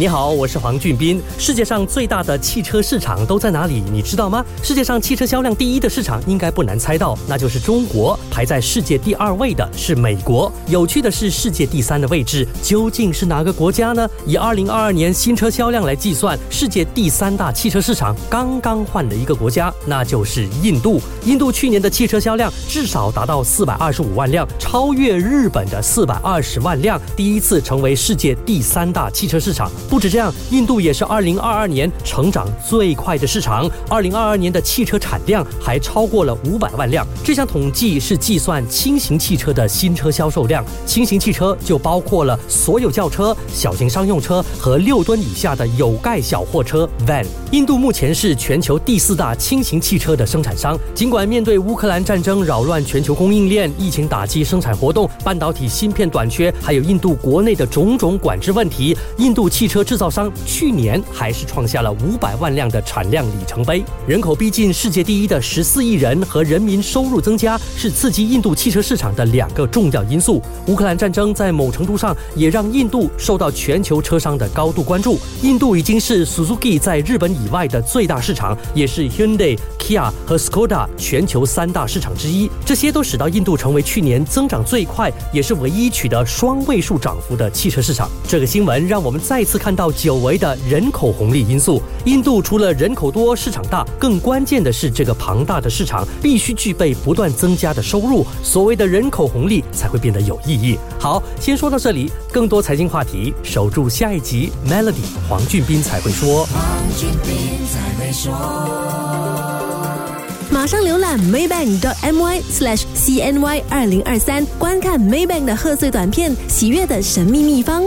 你好，我是黄俊斌。世界上最大的汽车市场都在哪里？你知道吗？世界上汽车销量第一的市场应该不难猜到，那就是中国。排在世界第二位的是美国。有趣的是，世界第三的位置究竟是哪个国家呢？以二零二二年新车销量来计算，世界第三大汽车市场刚刚换了一个国家，那就是印度。印度去年的汽车销量至少达到四百二十五万辆，超越日本的四百二十万辆，第一次成为世界第三大汽车市场。不止这样，印度也是二零二二年成长最快的市场。二零二二年的汽车产量还超过了五百万辆。这项统计是计算轻型汽车的新车销售量。轻型汽车就包括了所有轿车、小型商用车和六吨以下的有盖小货车 （van）。印度目前是全球第四大轻型汽车的生产商。尽管面对乌克兰战争扰乱全球供应链、疫情打击生产活动、半导体芯片短缺，还有印度国内的种种管制问题，印度汽车。制造商去年还是创下了五百万辆的产量里程碑。人口逼近世界第一的十四亿人和人民收入增加是刺激印度汽车市场的两个重要因素。乌克兰战争在某程度上也让印度受到全球车商的高度关注。印度已经是 Suzuki 在日本以外的最大市场，也是 Hyundai、Kia 和 Skoda 全球三大市场之一。这些都使到印度成为去年增长最快，也是唯一取得双位数涨幅的汽车市场。这个新闻让我们再次看。看到久违的人口红利因素，印度除了人口多、市场大，更关键的是这个庞大的市场必须具备不断增加的收入，所谓的人口红利才会变得有意义。好，先说到这里，更多财经话题，守住下一集。Melody 黄俊斌才会说。黄俊斌才会说马上浏览 maybank.my/cny 二零二三，观看 Maybank 的贺岁短片《喜悦的神秘秘方》。